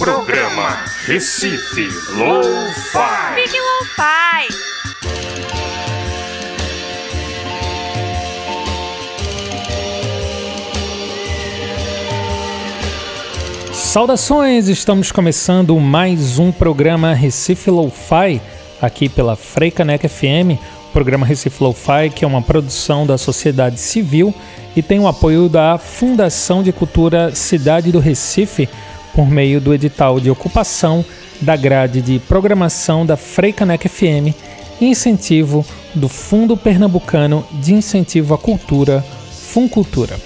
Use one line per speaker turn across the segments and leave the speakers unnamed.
Programa Recife Low-Fi.
Fique Lo-Fi.
Saudações! Estamos começando mais um programa Recife Lo-Fi aqui pela Freicanec FM, programa Recife Lo-Fi que é uma produção da sociedade civil e tem o apoio da Fundação de Cultura Cidade do Recife por meio do edital de ocupação da grade de programação da Freicanec FM e incentivo do Fundo Pernambucano de Incentivo à Cultura, Funcultura.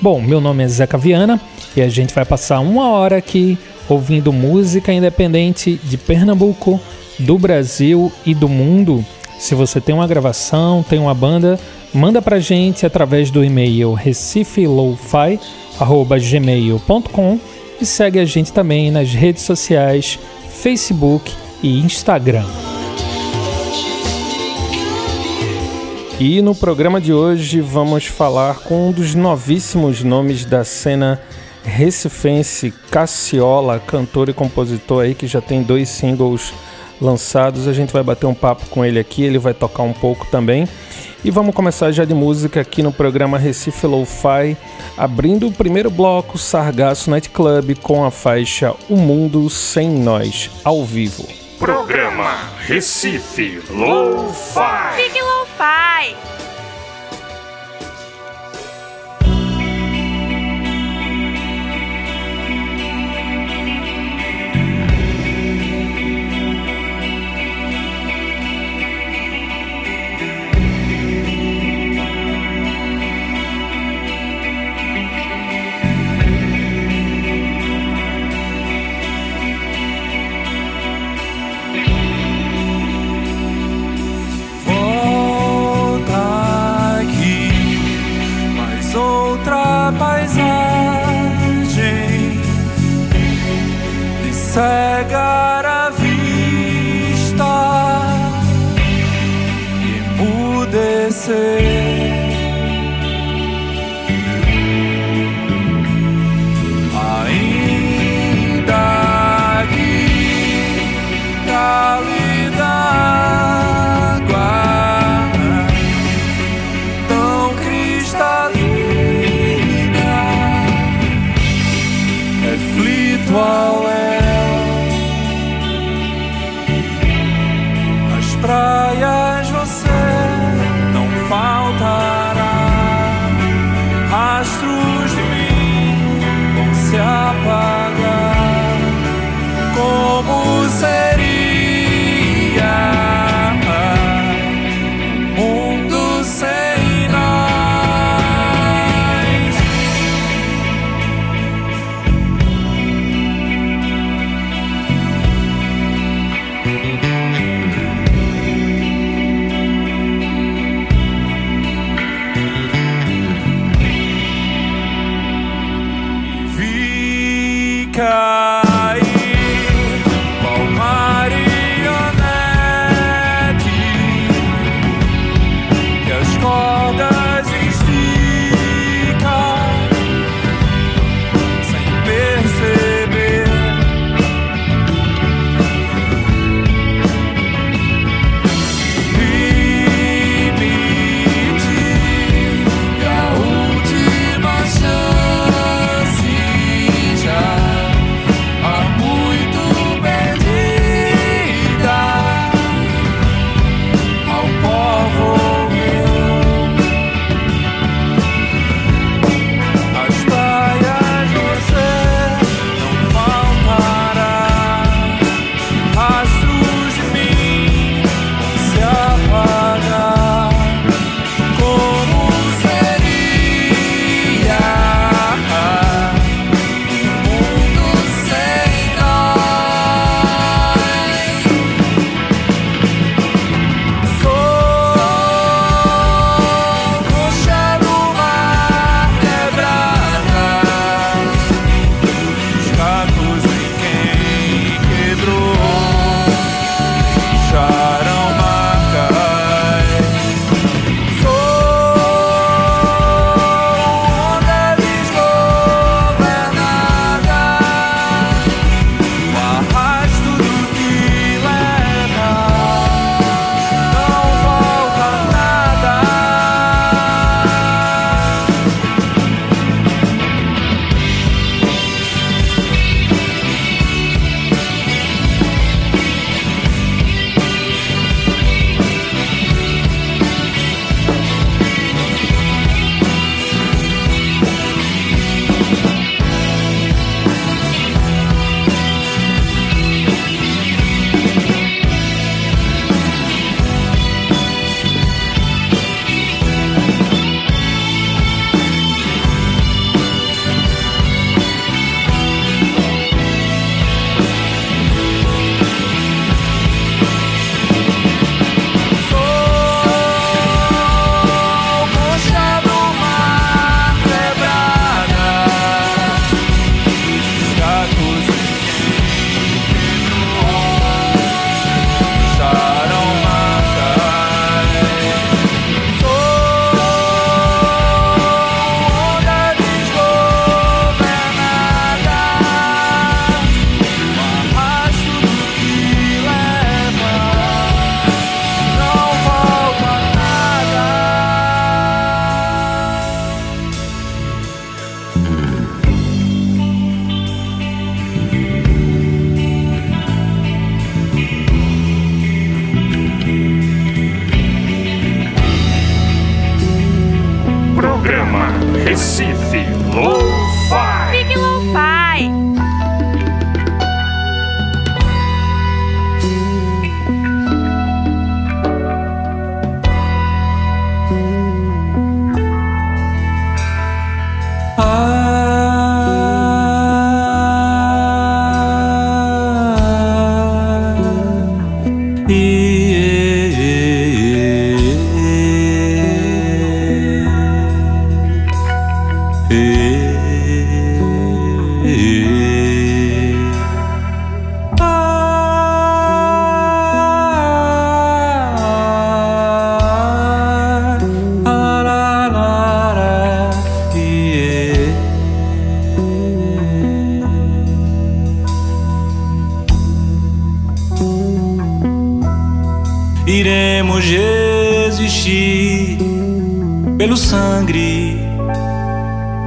Bom, meu nome é Zeca Viana e a gente vai passar uma hora aqui ouvindo música independente de Pernambuco, do Brasil e do mundo. Se você tem uma gravação, tem uma banda, manda pra gente através do e-mail recifelofi@gmail.com e segue a gente também nas redes sociais, Facebook e Instagram. E no programa de hoje vamos falar com um dos novíssimos nomes da cena recifense, Cassiola, cantor e compositor aí que já tem dois singles lançados. A gente vai bater um papo com ele aqui, ele vai tocar um pouco também. E vamos começar já de música aqui no programa Recife Lo-Fi, abrindo o primeiro bloco Sargaço Night Club com a faixa O Mundo Sem Nós, ao vivo.
Programa Recife Low-Fi.
Fique Lo-Fi.
Iremos resistir pelo sangue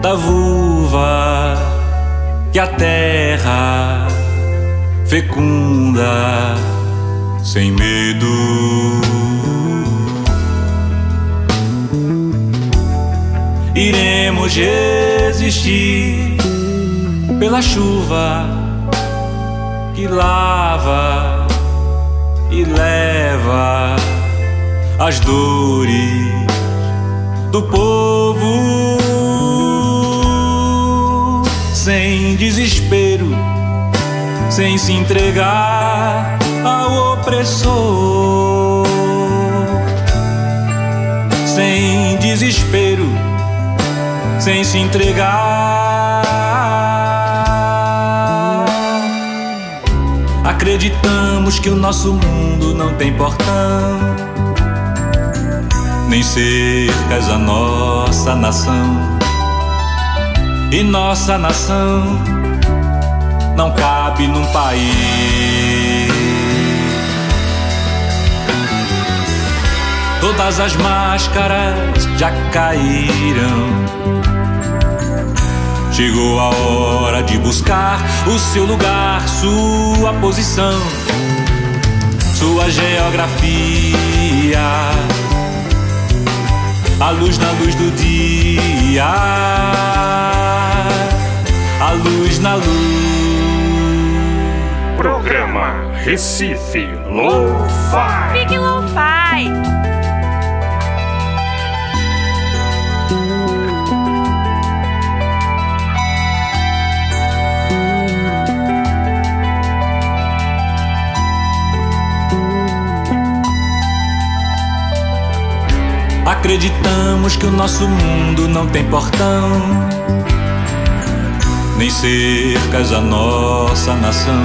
da vulva que a terra fecunda sem medo. Iremos resistir pela chuva que lava e leva as dores do povo sem desespero, sem se entregar ao opressor, sem desespero, sem se entregar. Acreditamos que o nosso mundo não tem portão, nem cercas a nossa nação. E nossa nação não cabe num país. Todas as máscaras já caíram. Chegou a hora de buscar o seu lugar, sua posição, sua geografia. A luz na luz do dia, a luz na luz.
Programa Recife Lo-Fi.
Fique Lo-Fi.
Acreditamos que o nosso mundo não tem portão, nem cercas a nossa nação.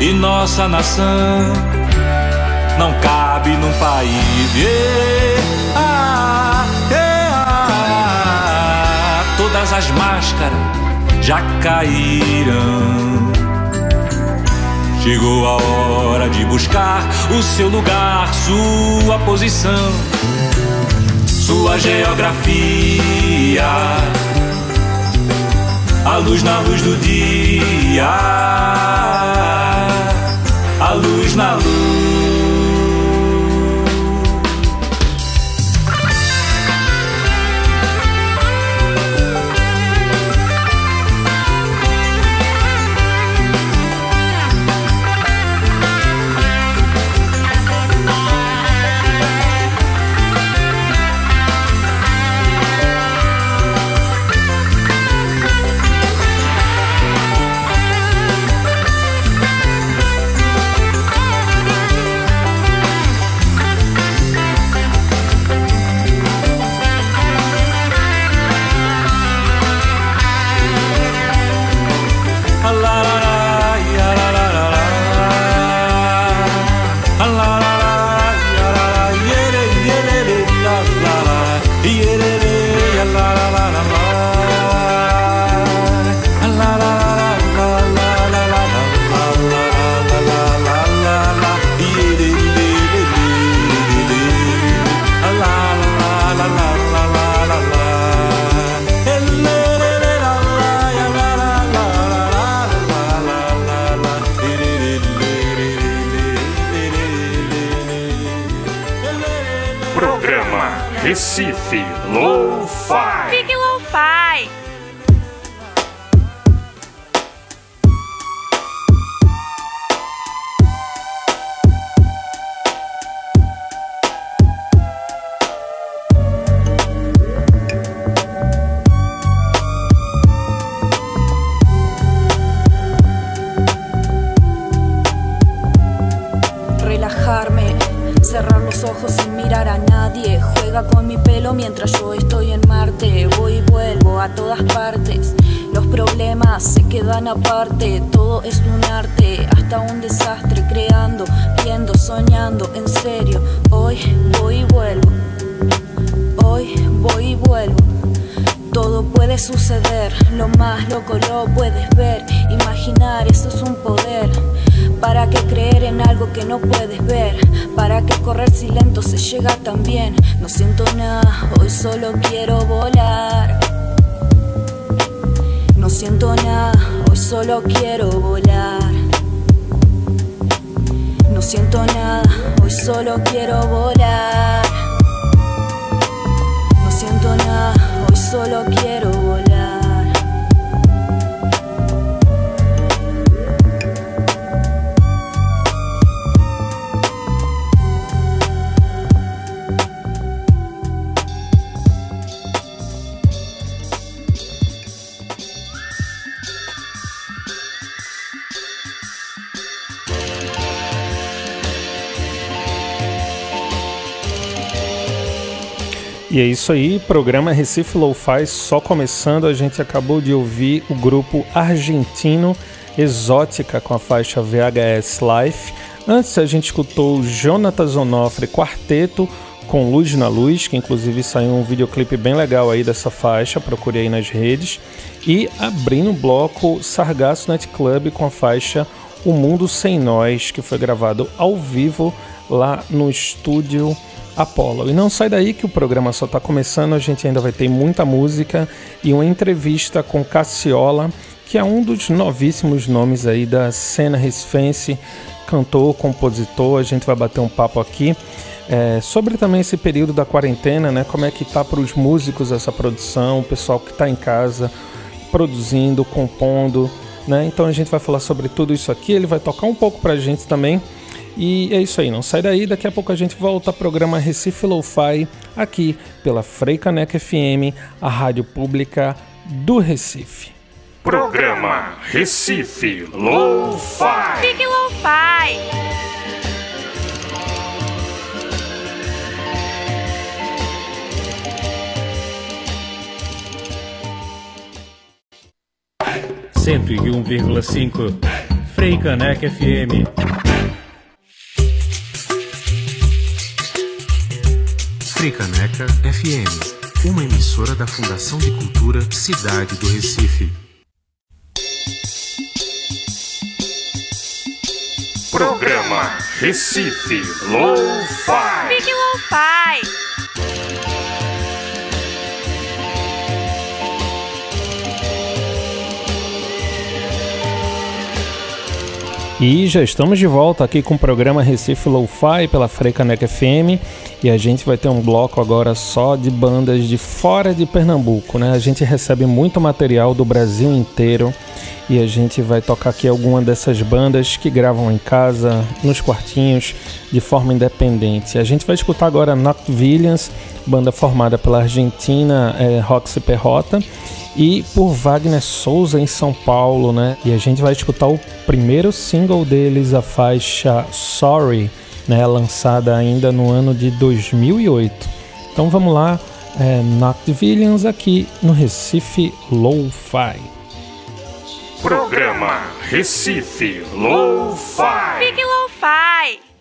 E nossa nação não cabe num país. Yeah, ah, ah. Todas as máscaras já caíram. Chegou a hora de buscar o seu lugar, sua posição, sua geografia. A luz na luz do dia, a luz na luz.
Se llega también? No siento nada, hoy solo quiero volar. No siento nada, hoy solo quiero volar. No siento nada, hoy solo quiero volar. No siento nada, hoy solo quiero volar.
E é isso aí, programa Recife Lo-Fi só começando. A gente acabou de ouvir o grupo argentino Exótica com a faixa VHS Life. Antes a gente escutou Jonathan Zonofre Quarteto com Luz na Luz, que inclusive saiu um videoclipe bem legal aí dessa faixa, procurei aí nas redes. E abrindo o bloco Sargasso Night Club com a faixa O Mundo Sem Nós, que foi gravado ao vivo lá no estúdio Apollo. E não sai daí que o programa só está começando, a gente ainda vai ter muita música e uma entrevista com Cassiola, que é um dos novíssimos nomes aí da cena recifense, cantor, compositor, a gente vai bater um papo aqui. É, sobre também esse período da quarentena, né? Como é que tá para os músicos essa produção, o pessoal que está em casa produzindo, compondo, né? Então a gente vai falar sobre tudo isso aqui. Ele vai tocar um pouco para a gente também e é isso aí, não sai daí, daqui a pouco a gente volta ao programa Recife Lo-Fi aqui pela Freicaneca FM, a rádio pública do Recife.
Programa Recife Lo-Fi.
Fique Lo-Fi.
Cento e um vírgula cinco Freicaneca FM
Frecaneca FM, uma emissora da Fundação de Cultura Cidade do Recife.
Programa Recife Lo-Fi.
Fique Lo-Fi.
E já estamos de volta aqui com o programa Recife Lo-Fi pela Freicaneca FM e a gente vai ter um bloco agora só de bandas de fora de Pernambuco, né? A gente recebe muito material do Brasil inteiro e a gente vai tocar aqui alguma dessas bandas que gravam em casa, nos quartinhos, de forma independente. A gente vai escutar agora Not Williams, banda formada pela Argentina é, Roxy Perrota e por Wagner Souza em São Paulo, né? E a gente vai escutar o primeiro single deles, a faixa Sorry, né? Lançada ainda no ano de 2008. Então vamos lá, é, Not Villains aqui no Recife Lo-Fi.
Programa Recife Lo-Fi.
Fique Lo-Fi.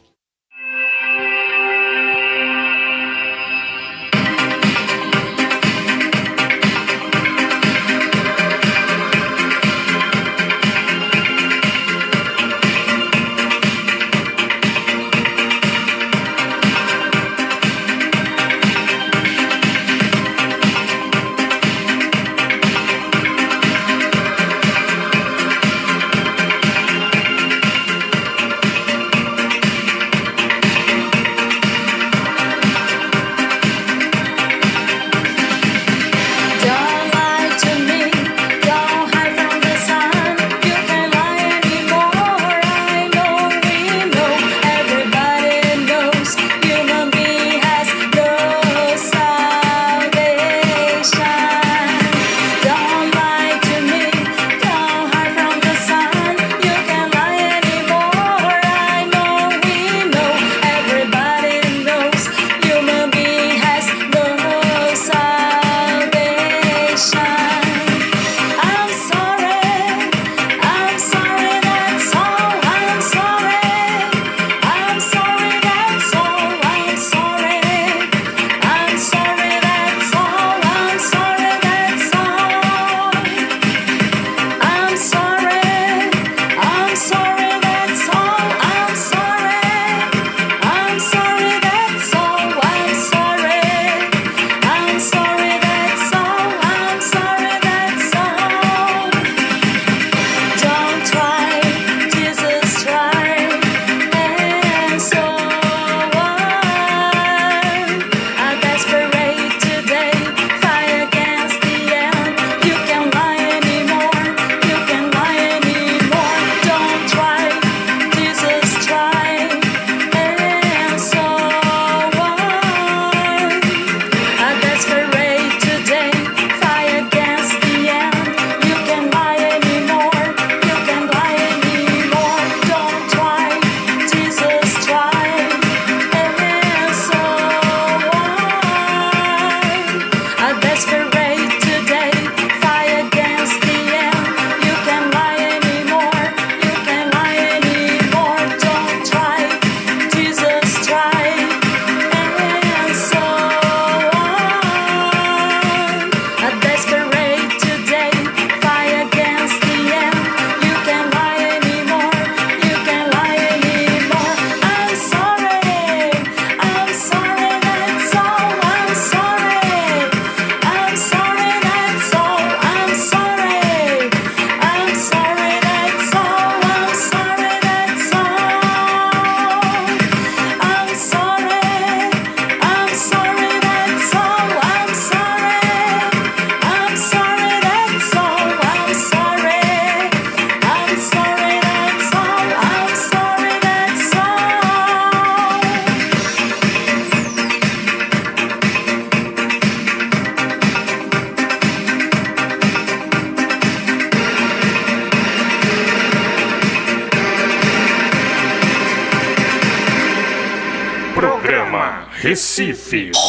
see you.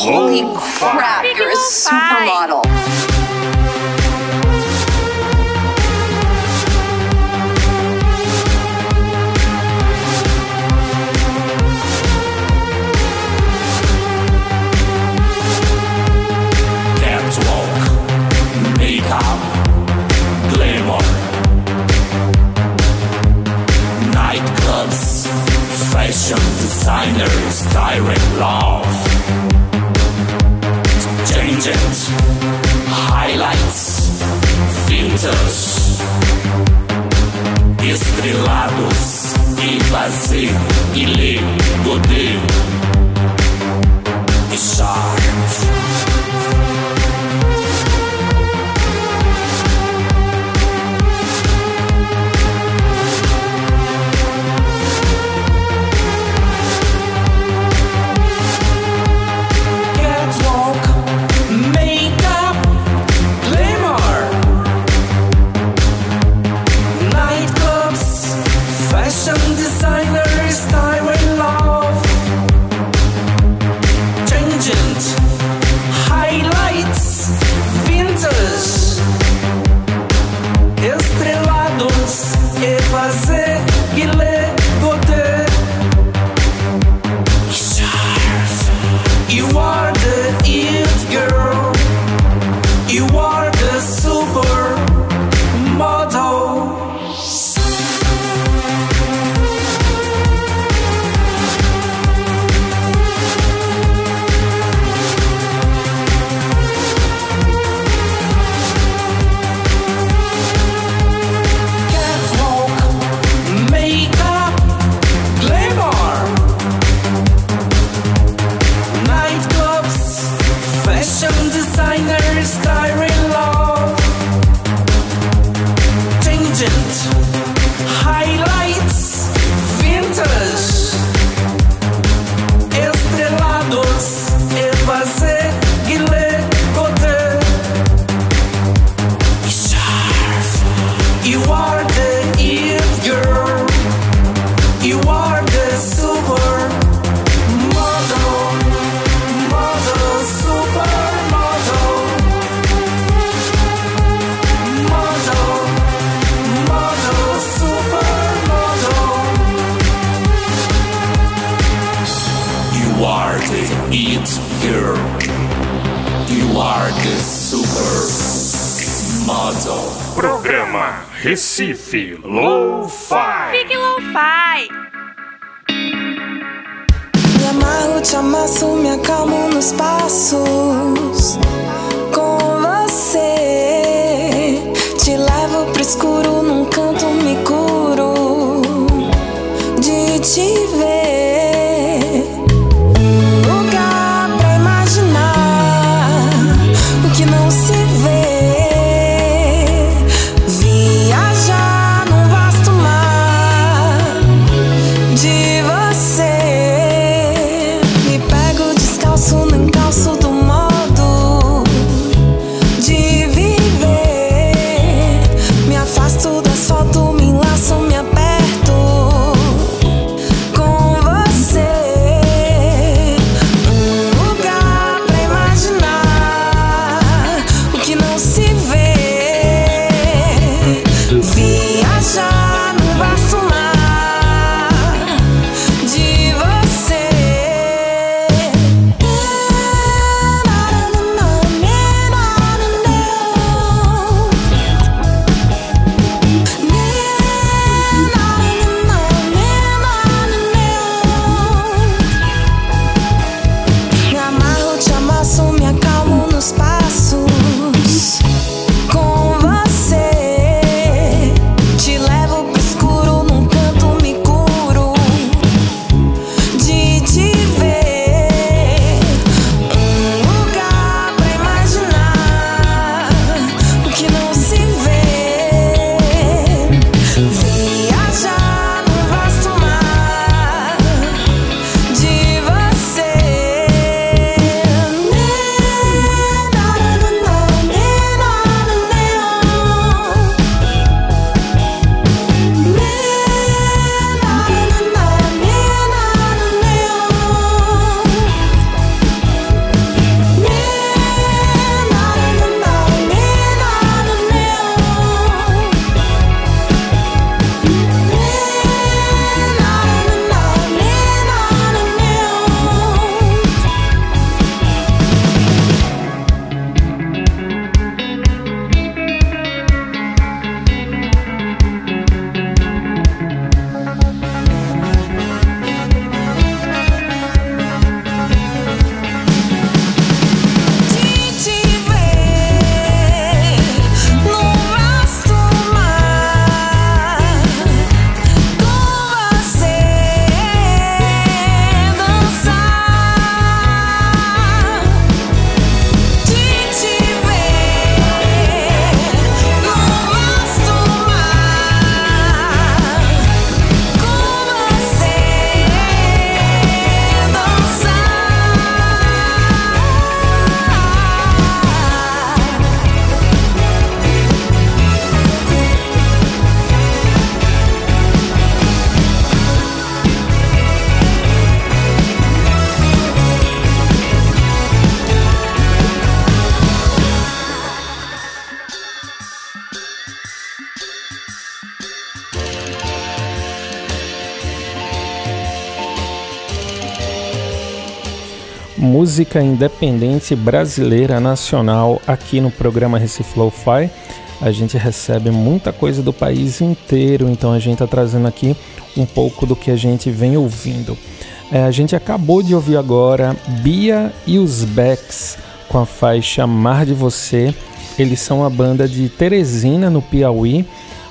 Designer,
skyrim. Recife Lo-Fi.
Fique Lo-Fi.
Me amarro, te amasso, me acalmo nos passos.
Música independente brasileira nacional aqui no programa Recife Lo-Fi. A gente recebe muita coisa do país inteiro, então a gente está trazendo aqui um pouco do que a gente vem ouvindo. É, a gente acabou de ouvir agora Bia e os Becks com a faixa Mar de Você. Eles são a banda de Teresina, no Piauí,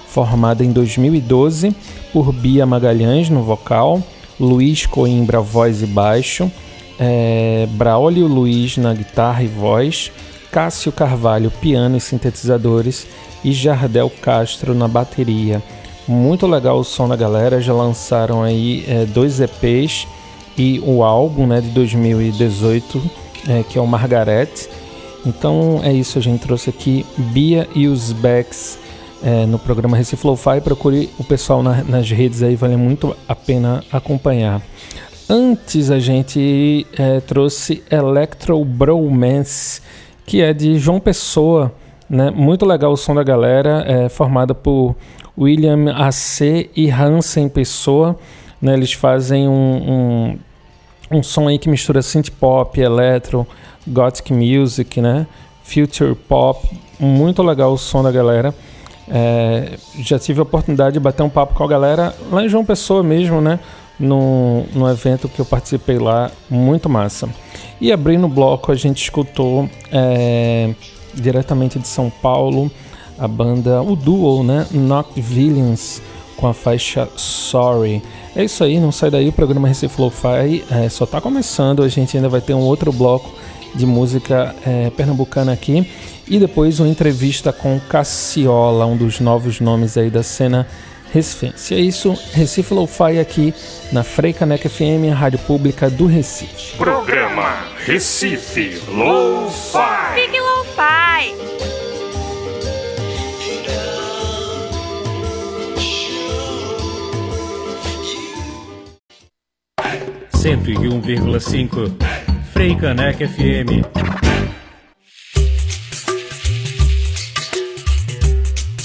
formada em 2012 por Bia Magalhães no vocal, Luiz Coimbra voz e baixo, é, Braulio Luiz na guitarra e voz, Cássio Carvalho piano e sintetizadores e Jardel Castro na bateria. Muito legal o som da galera, já lançaram aí é, dois EPs e o álbum né, de 2018, é, que é o Margaret. Então é isso, a gente trouxe aqui Bia e os Becks é, no programa Recife Lo-Fi. Procure o pessoal na, nas redes aí, vale muito a pena acompanhar. Antes a gente é, trouxe Electro Bromance, que é de João Pessoa. Né? Muito legal o som da galera, é formada por William AC e Hansen Pessoa. Né? Eles fazem um, um, um som aí que mistura synth pop, electro, gothic music, né? future pop. Muito legal o som da galera. É, já tive a oportunidade de bater um papo com a galera lá em João Pessoa mesmo, né? No, no evento que eu participei lá, muito massa. E abrindo o bloco, a gente escutou é, diretamente de São Paulo a banda, o duo, né? Knocked Villains com a faixa Sorry. É isso aí, não sai daí, o programa Recife Lo-Fi é, só está começando, a gente ainda vai ter um outro bloco de música é, pernambucana aqui. E depois uma entrevista com Cassiola, um dos novos nomes aí da cena recifense. É isso, Recife Lo-Fi aqui na Freicaneca FM, a rádio pública do Recife.
Programa Recife Lo-Fi.
Fique Lo-Fi.
Cento e um vírgula cinco Freicaneca FM.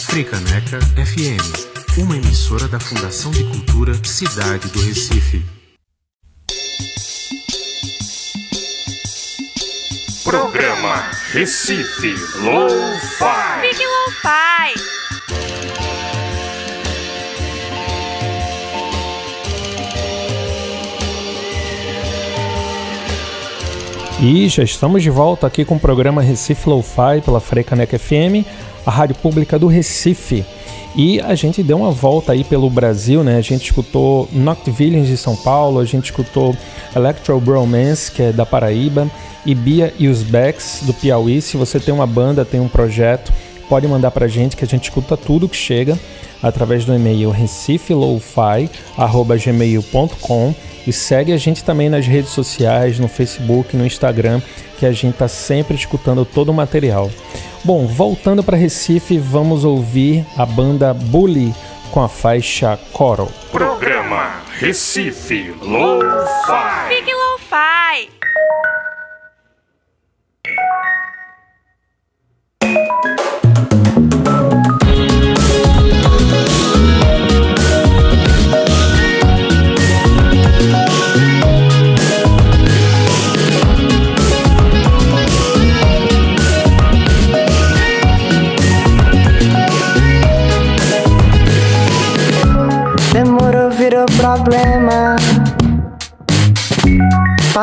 Freicaneca FM, uma emissora da Fundação de Cultura Cidade do Recife.
Programa Recife Lo-Fi.
Fique Lo-Fi.
E já estamos de volta aqui com o programa Recife Lo-Fi pela Frecaneca FM, a rádio pública do Recife. E a gente deu uma volta aí pelo Brasil, né? A gente escutou Knocked Villains de São Paulo, a gente escutou Electro Bromance, que é da Paraíba, e Bia e os Becks do Piauí. Se você tem uma banda, tem um projeto, pode mandar pra gente que a gente escuta tudo que chega através do e-mail recifelowfi@gmail.com e segue a gente também nas redes sociais, no Facebook, no Instagram, que a gente está sempre escutando todo o material. Bom, voltando para Recife, vamos ouvir a banda Bully com a faixa Coro.
Programa Recife Lo-Fi.
Fique Lo-Fi.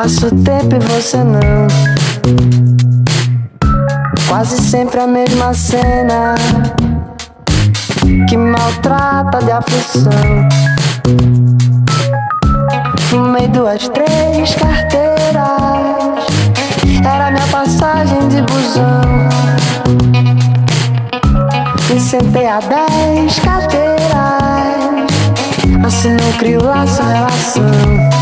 Passo tempo e você não. Quase sempre a mesma cena que maltrata de aflição. Fumei duas, três carteiras. Era minha passagem de busão. Me sentei a dez cadeiras. Assim não crio laço, relação.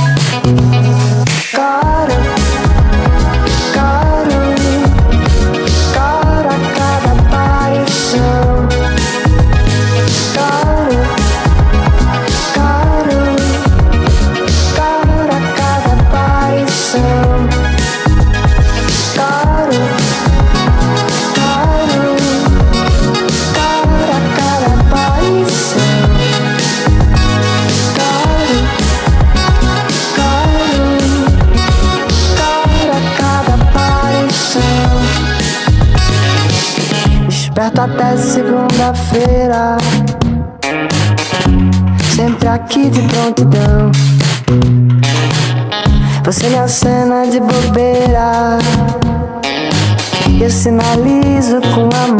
segunda-feira. Sempre aqui de prontidão. Você me acena de bobeira. Eu sinalizo com a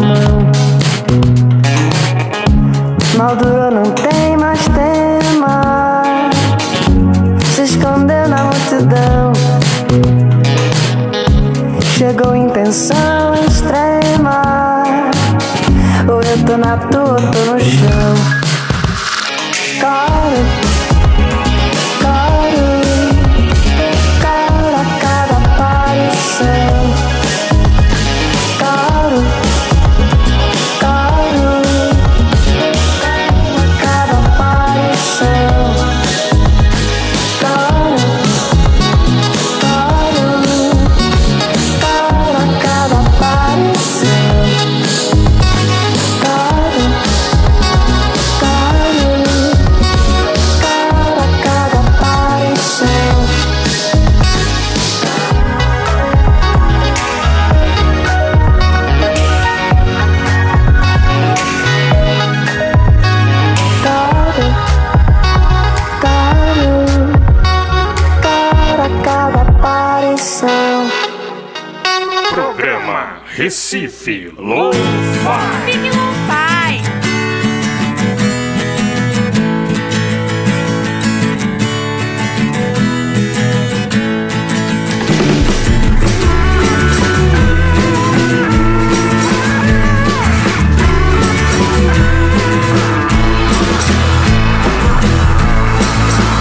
Recife Lo-Fi.
Big Lo-Fi.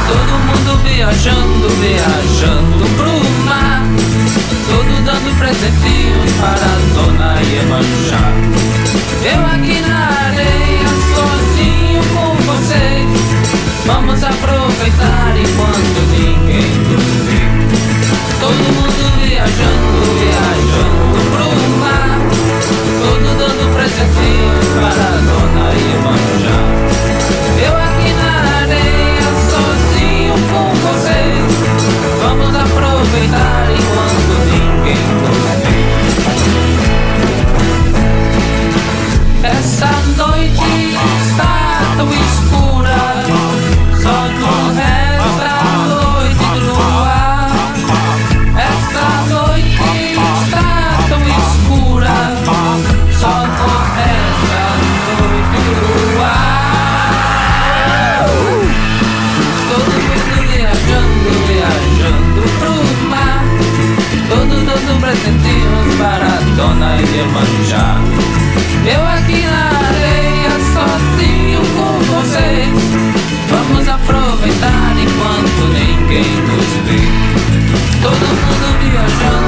Todo mundo viajando, viajando pro mar. Todo dando presentinhos para eu aqui na areia, sozinho com você. Vamos aproveitar enquanto. de Iemanjá Eu aqui na areia sozinho com você. Vamos aproveitar enquanto ninguém nos vê. Todo mundo viajando.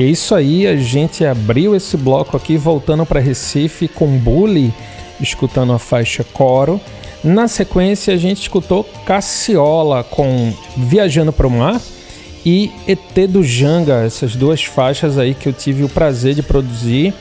E é isso aí, a gente abriu esse bloco aqui voltando para Recife com Bully, escutando a faixa Coro. Na sequência, a gente escutou Cassiola com Viajando para o Mar e ET do Janga, essas duas faixas aí que eu tive o prazer de produzir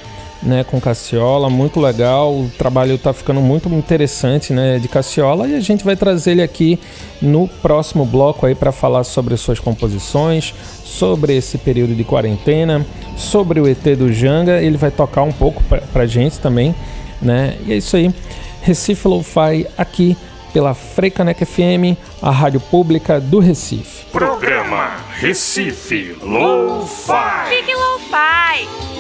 né, com Cassiola, muito legal. O trabalho está ficando muito interessante, né, de Cassiola e a gente vai trazer ele aqui no próximo bloco aí para falar sobre suas composições, sobre esse período de quarentena, sobre o ET do Janga. Ele vai tocar um pouco para a gente também, né? E é isso aí. Recife Lo-Fi aqui pela Freicanec FM, a rádio pública do Recife.
Programa Recife Lo-Fi.
Fique Lo-Fi.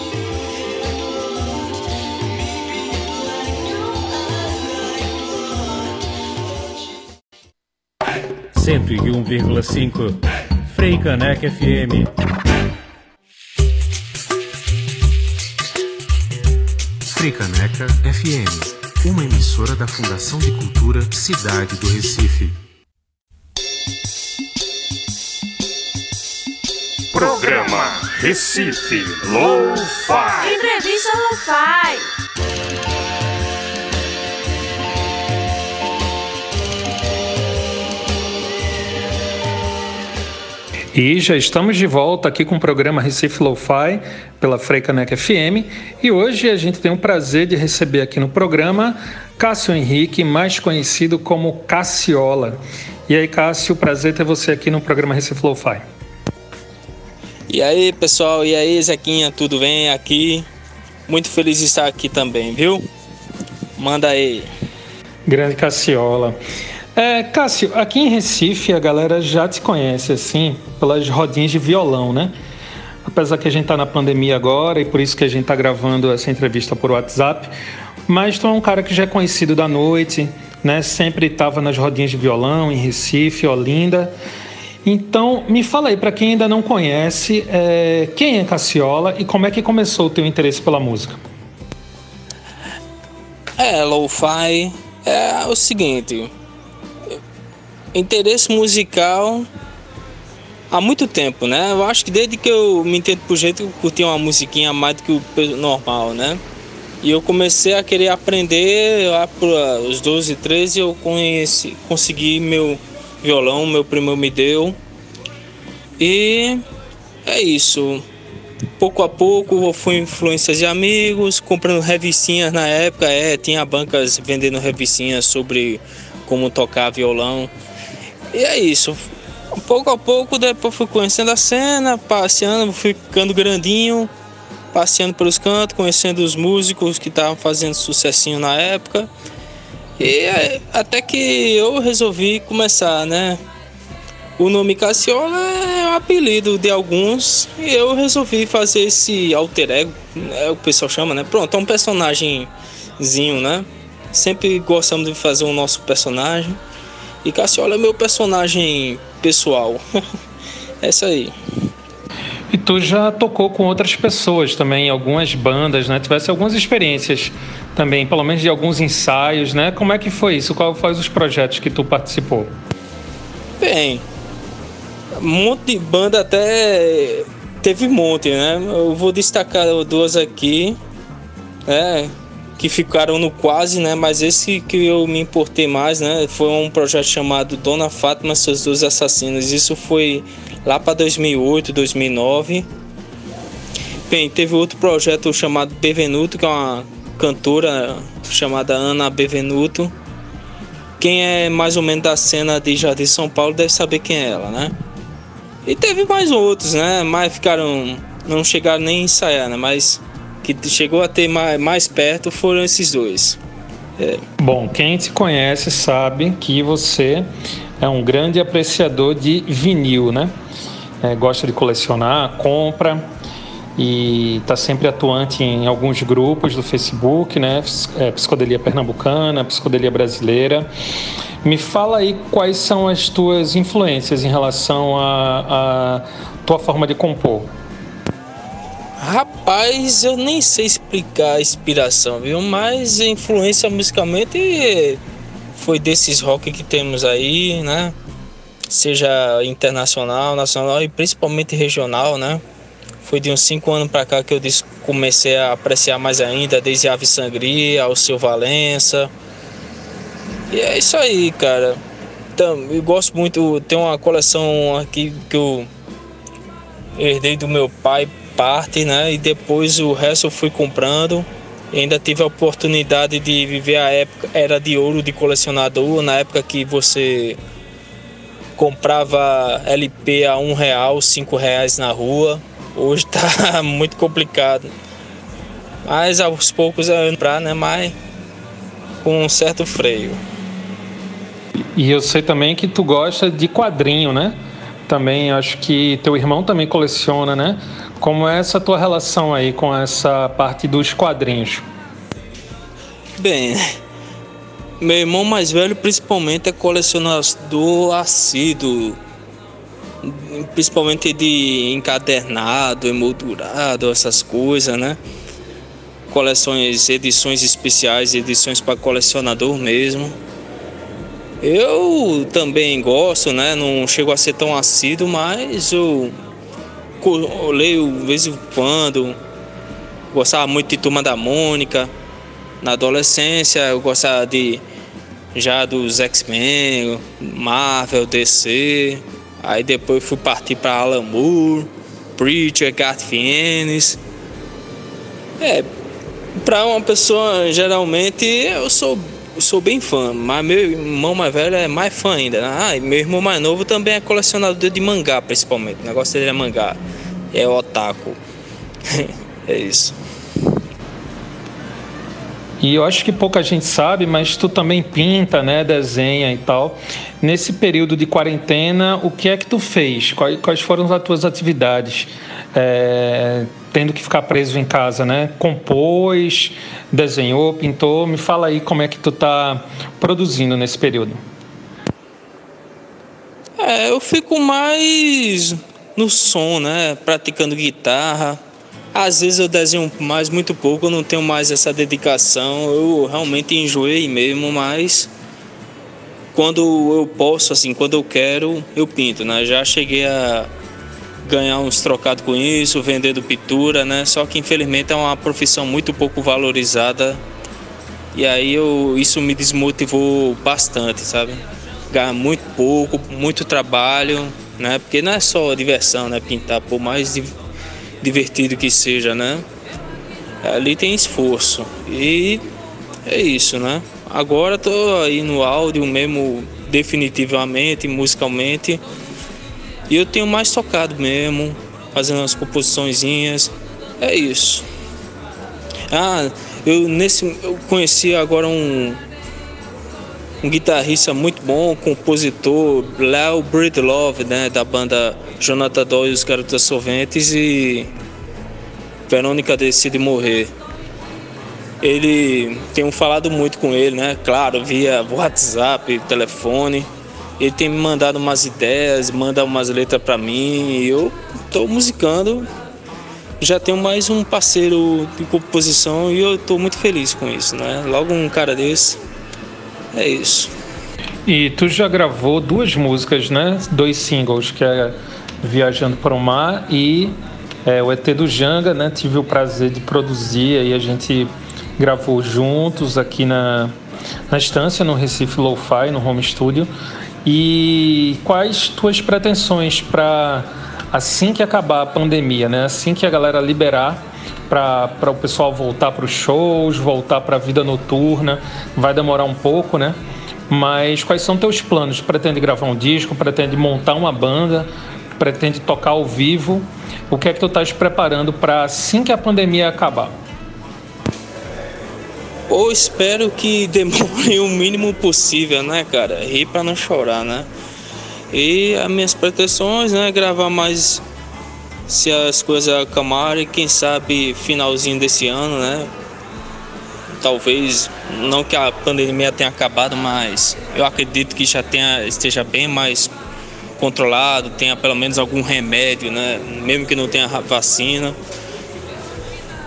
Cento e um vírgula cinco Freicanec FM.
Freicaneca FM, uma emissora da Fundação de Cultura Cidade do Recife.
Programa Recife Lo-Fi.
Entrevista Lo-Fi.
E já estamos de volta aqui com o programa Recife Lo-Fi pela Freicanec FM e hoje a gente tem o prazer de receber aqui no programa Cássio Henrique, mais conhecido como Cassiola. E aí, Cássio, prazer ter você aqui no programa Recife Lo-Fi.
E aí, pessoal, e aí, Zequinha, tudo bem aqui? Muito feliz de estar aqui também, viu? Manda aí.
Grande Cassiola. É, Cássio, aqui em Recife a galera já te conhece assim pelas rodinhas de violão, né? Apesar que a gente tá na pandemia agora e por isso que a gente tá gravando essa entrevista por WhatsApp, mas tu é um cara que já é conhecido da noite, né? Sempre estava nas rodinhas de violão em Recife, Olinda. Então, me fala aí, para quem ainda não conhece, é, quem é Cassiola e como é que começou o teu interesse pela música?
É, lo-fi é o seguinte, interesse musical há muito tempo, né? Eu acho que desde que eu me entendo por jeito, eu curti uma musiquinha mais do que o normal, né? E eu comecei a querer aprender lá para os 12, 13, eu conheci, consegui meu violão, meu primo me deu. E é isso. Pouco a pouco fui influências de amigos, comprando revistinhas na época, é, tinha bancas vendendo revistinhas sobre como tocar violão. E é isso. Pouco a pouco, depois fui conhecendo a cena, passeando, fui ficando grandinho, passeando pelos cantos, conhecendo os músicos que estavam fazendo sucessinho na época. E é, até que eu resolvi começar, né? O nome Cassiola é o apelido de alguns e eu resolvi fazer esse alter ego, é o que o pessoal chama, né? Pronto, é um personagemzinho, né? Sempre gostamos de fazer o nosso personagem. E Cassiola é meu personagem pessoal. é isso aí.
E tu já tocou com outras pessoas também, algumas bandas, né? Tivesse algumas experiências também, pelo menos de alguns ensaios, né? Como é que foi isso? Qual foram os projetos que tu participou?
Bem, um monte de banda até teve um monte, né? Eu vou destacar duas aqui, né? Que ficaram no quase, né? Mas esse que eu me importei mais, né? Foi um projeto chamado Dona Fátima seus dois assassinos. Isso foi lá para 2008, 2009. Bem, teve outro projeto chamado Bevenuto, que é uma cantora chamada Ana Bevenuto. Quem é mais ou menos da cena de Jardim São Paulo deve saber quem é ela, né? E teve mais outros, né? Mas ficaram. Não chegaram nem a ensaiar, né? Mas que chegou a ter mais, perto foram esses dois.
É. Bom, quem te conhece sabe que você é um grande apreciador de vinil, né? É, gosta de colecionar, compra e está sempre atuante em alguns grupos do Facebook, né? É, Psicodelia Pernambucana, Psicodelia Brasileira. Me fala aí quais são as tuas influências em relação à tua forma de compor.
Rapaz, eu nem sei explicar a inspiração, viu? Mas influência musicalmente foi desses rock que temos aí, né? Seja internacional, nacional e principalmente regional, né? Foi de uns 5 anos para cá que eu comecei a apreciar mais ainda, desde Ave Sangria, ao Seu Valença. E é isso aí, cara. Então, eu gosto muito, tem uma coleção aqui que eu herdei do meu pai, parte, né? E depois o resto eu fui comprando. Ainda tive a oportunidade de viver a época, era de ouro de colecionador, na época que você comprava LP a um real, cinco reais na rua. Hoje tá muito complicado. Mas aos poucos é pra, né? Mas com um certo freio.
E eu sei também que tu gosta de quadrinho, né? Também acho que teu irmão também coleciona, né? Como é essa tua relação aí com essa parte dos quadrinhos?
Bem, meu irmão mais velho principalmente é colecionador assíduo, principalmente de encadernado, emoldurado, essas coisas, né? Coleções, edições especiais, edições para colecionador mesmo. Eu também gosto, né? Não chego a ser tão assíduo, mas eu, eu leio de vez em quando. Gostava muito de Turma da Mônica. Na adolescência eu gostava de já dos X-Men, Marvel, DC. Aí depois fui partir para Alan Moore, Preacher, Garth Ennis. É, para uma pessoa geralmente eu sou sou bem fã, mas meu irmão mais velho é mais fã ainda. Ah, e meu irmão mais novo também é colecionador de mangá, principalmente. O negócio dele é mangá. É otaku. é isso.
E eu acho que pouca gente sabe, mas tu também pinta, né, desenha e tal. Nesse período de quarentena, o que é que tu fez? Quais foram as tuas atividades? É, tendo que ficar preso em casa, né? Compôs, desenhou, pintou. Me fala aí como é que tu tá produzindo nesse período.
É, eu fico mais no som, né? Praticando guitarra. Às vezes eu desenho mais, muito pouco, eu não tenho mais essa dedicação. Eu realmente enjoei mesmo, mas quando eu posso, assim, quando eu quero, eu pinto, né? Já cheguei a ganhar uns trocados com isso, vendendo pintura, né? Só que infelizmente é uma profissão muito pouco valorizada e aí eu, isso me desmotivou bastante, sabe? Ganhar muito pouco, muito trabalho, né? Porque não é só diversão, né? Pintar, por mais divertido que seja, né? Ali tem esforço e é isso, né? Agora tô aí no áudio mesmo definitivamente, musicalmente e eu tenho mais tocado mesmo, fazendo umas composiçõezinhas. É isso. Ah, eu nesse eu conheci agora um um guitarrista muito bom, compositor, Léo Breedlove, né, da banda Jonathan Doyle e os Garotas Solventes e Verônica Decide Morrer. Ele tenho falado muito com ele, né? Claro, via WhatsApp, telefone. Ele tem me mandado umas ideias, manda umas letras para mim e eu estou musicando. Já tenho mais um parceiro de composição e eu estou muito feliz com isso, né? Logo um cara desse, é isso.
E tu já gravou duas músicas, né? Dois singles, que é Viajando para o Mar e é, o ET do Janga, né? Tive o prazer de produzir e a gente gravou juntos aqui na, na estância, no Recife Lo-Fi, no home studio. E quais tuas pretensões para assim que acabar a pandemia, né? Assim que a galera liberar para o pessoal voltar para os shows, voltar para a vida noturna, vai demorar um pouco, né? Mas quais são teus planos? Pretende gravar um disco? Pretende montar uma banda? Pretende tocar ao vivo? O que é que tu estás preparando para assim que a pandemia acabar?
Ou espero que demore o mínimo possível, né, cara? Rir para não chorar, né? E as minhas pretensões, né, gravar mais se as coisas acalmarem, quem sabe finalzinho desse ano, né? Talvez não que a pandemia tenha acabado, mas eu acredito que já tenha, esteja bem mais controlado, tenha pelo menos algum remédio, né? Mesmo que não tenha vacina.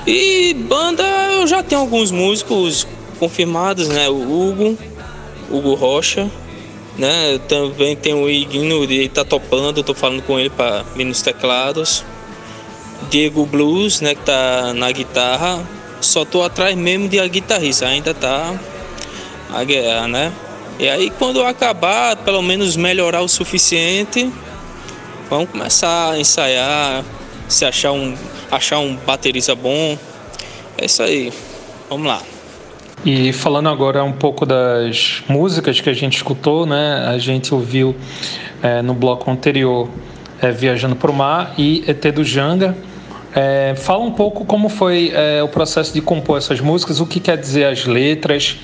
E banda, eu já tenho alguns músicos confirmados, né? O Hugo, Hugo Rocha, né? Eu também tem o Iguinho, ele tá topando, tô falando com ele para vir nos teclados. Diego Blues, né, que tá na guitarra. Só tô atrás mesmo de a guitarrista, ainda tá a guerra, né? E aí quando acabar, pelo menos melhorar o suficiente, vamos começar a ensaiar, se achar um achar um baterista bom. É isso aí. Vamos lá.
E falando agora um pouco das músicas que a gente escutou, né? A gente ouviu é, no bloco anterior é, Viajando para o Mar e ET do Janga. É, fala um pouco como foi é, o processo de compor essas músicas, o que quer dizer as letras.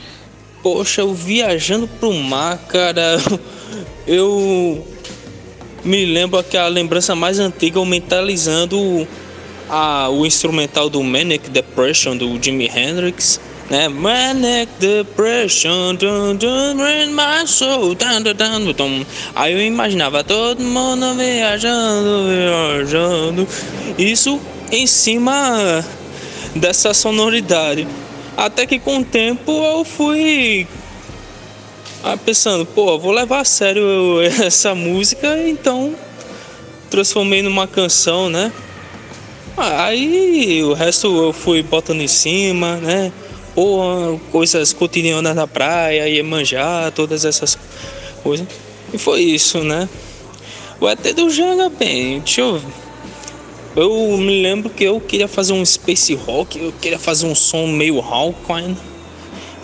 Poxa, o Viajando para o Mar, cara, eu me lembro aquela lembrança mais antiga, mentalizando a, o instrumental do Manic Depression do Jimi Hendrix né? Manic Depression, dun, dun, in my soul, dun, dun, dun, dun. Aí eu imaginava todo mundo viajando, viajando. Isso em cima dessa sonoridade. Até que com o tempo eu fui ah, pensando, pô, vou levar a sério essa música, então transformei numa canção, né? Aí o resto eu fui botando em cima, né? Ou coisas cotidianas na praia, manjar todas essas coisas. E foi isso, né? O ET do Janga, bem, deixa eu eu me lembro que eu queria fazer um space rock, eu queria fazer um som meio Hawkeye.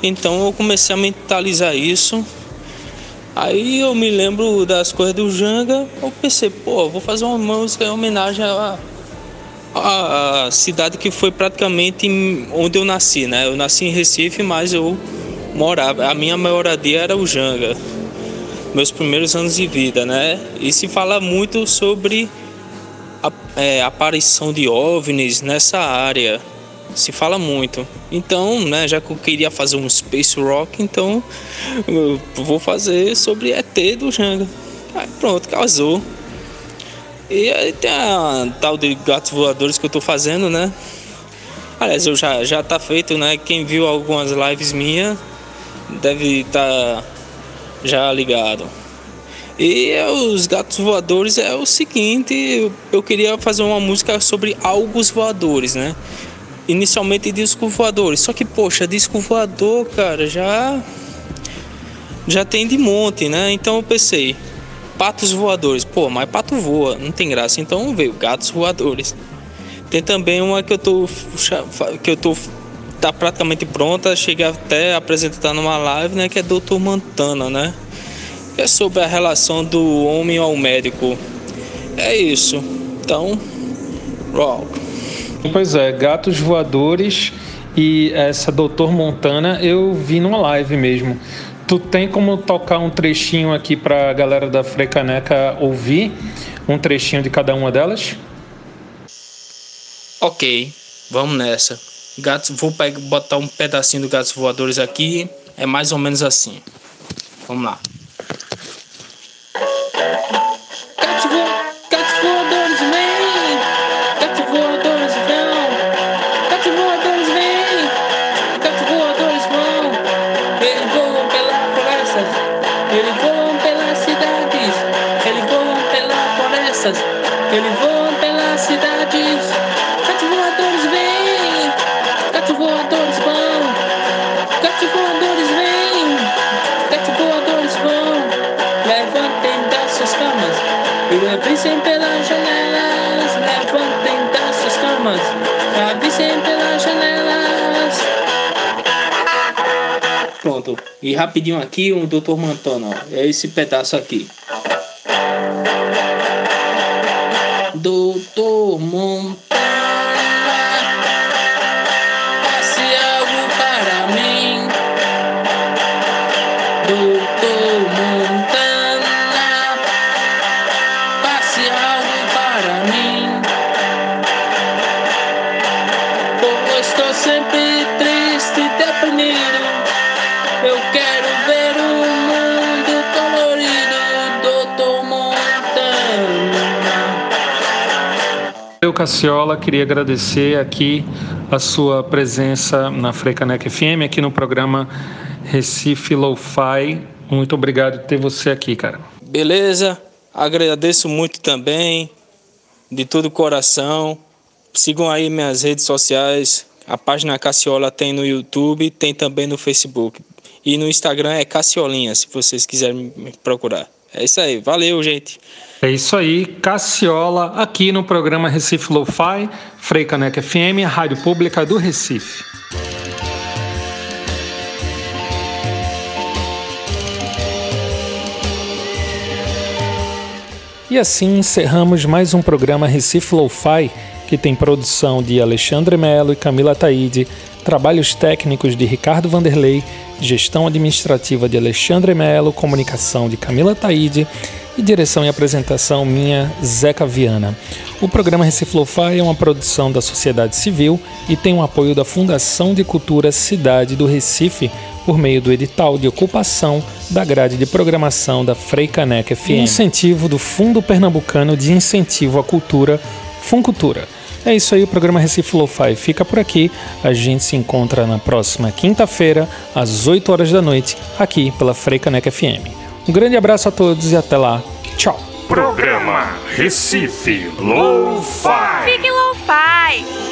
Então eu comecei a mentalizar isso. Aí eu me lembro das coisas do Janga, eu pensei, pô, vou fazer uma música em homenagem a, cidade que foi praticamente onde eu nasci, né? Eu nasci em Recife, mas eu morava, a minha moradia era o Janga, meus primeiros anos de vida, né? E se fala muito sobre a é, aparição de OVNIs nessa área, se fala muito. Então, né, já que eu queria fazer um space rock, então eu vou fazer sobre ET do Janga. Aí pronto, casou. E aí tem a tal de gatos voadores que eu tô fazendo, né? Aliás, eu já, já tá feito, né? Quem viu algumas lives minhas deve estar tá já ligado. E é, os gatos voadores é o seguinte, eu queria fazer uma música sobre algos voadores, né? Inicialmente disco voadores, só que poxa, disco voador, cara, já já tem de monte, né? Então eu pensei, patos voadores. Pô, mas pato voa, não tem graça. Então veio gatos voadores. Tem também uma que eu tô que eu tô tá praticamente pronta, cheguei até a apresentar numa live, né, que é Doutor Montana, né? É sobre a relação do homem ao médico. É isso. Então, rock.
Pois é, gatos voadores e essa Doutor Montana eu vi numa live mesmo. Tu tem como tocar um trechinho aqui para a galera da Frecaneca ouvir? Um trechinho de cada uma delas?
Ok, vamos nessa. Gatos, vou pegar, botar um pedacinho do Gatos Voadores aqui. É mais ou menos assim. Vamos lá. E rapidinho aqui, um Dr. Mantano. Ó. É esse pedaço aqui. Doutor Montana,
Cassiola, queria agradecer aqui a sua presença na Frecanec FM, aqui no programa Recife Lo-Fi. Muito obrigado por ter você aqui, cara.
Beleza, agradeço muito também, de todo o coração. sigam aí minhas redes sociais. A página Cassiola tem no YouTube, tem também no Facebook. E no Instagram é Cassiolinha, se vocês quiserem me procurar. É isso aí, valeu, gente.
É isso aí, Cassiola, aqui no programa Recife Lo-Fi, Freicaneca FM, a rádio pública do Recife. E assim encerramos mais um programa Recife Lo-Fi, que tem produção de Alexandre Melo e Camila Taide, trabalhos técnicos de Ricardo Vanderlei, gestão administrativa de Alexandre Melo, comunicação de Camila Taide e direção e apresentação minha, Zeca Viana. O programa Recife Lo-Fi é uma produção da sociedade civil e tem o apoio da Fundação de Cultura Cidade do Recife por meio do edital de ocupação da grade de programação da Freicaneca FM. Incentivo do Fundo Pernambucano de Incentivo à Cultura, Funcultura. É isso aí, o programa Recife Lo-Fi fica por aqui. A gente se encontra na próxima quinta-feira, às 8 horas da noite, aqui pela Freicaneca FM. Um grande abraço a todos e até lá. Tchau.
Programa Recife Lo-Fi.
Fique Lo-Fi.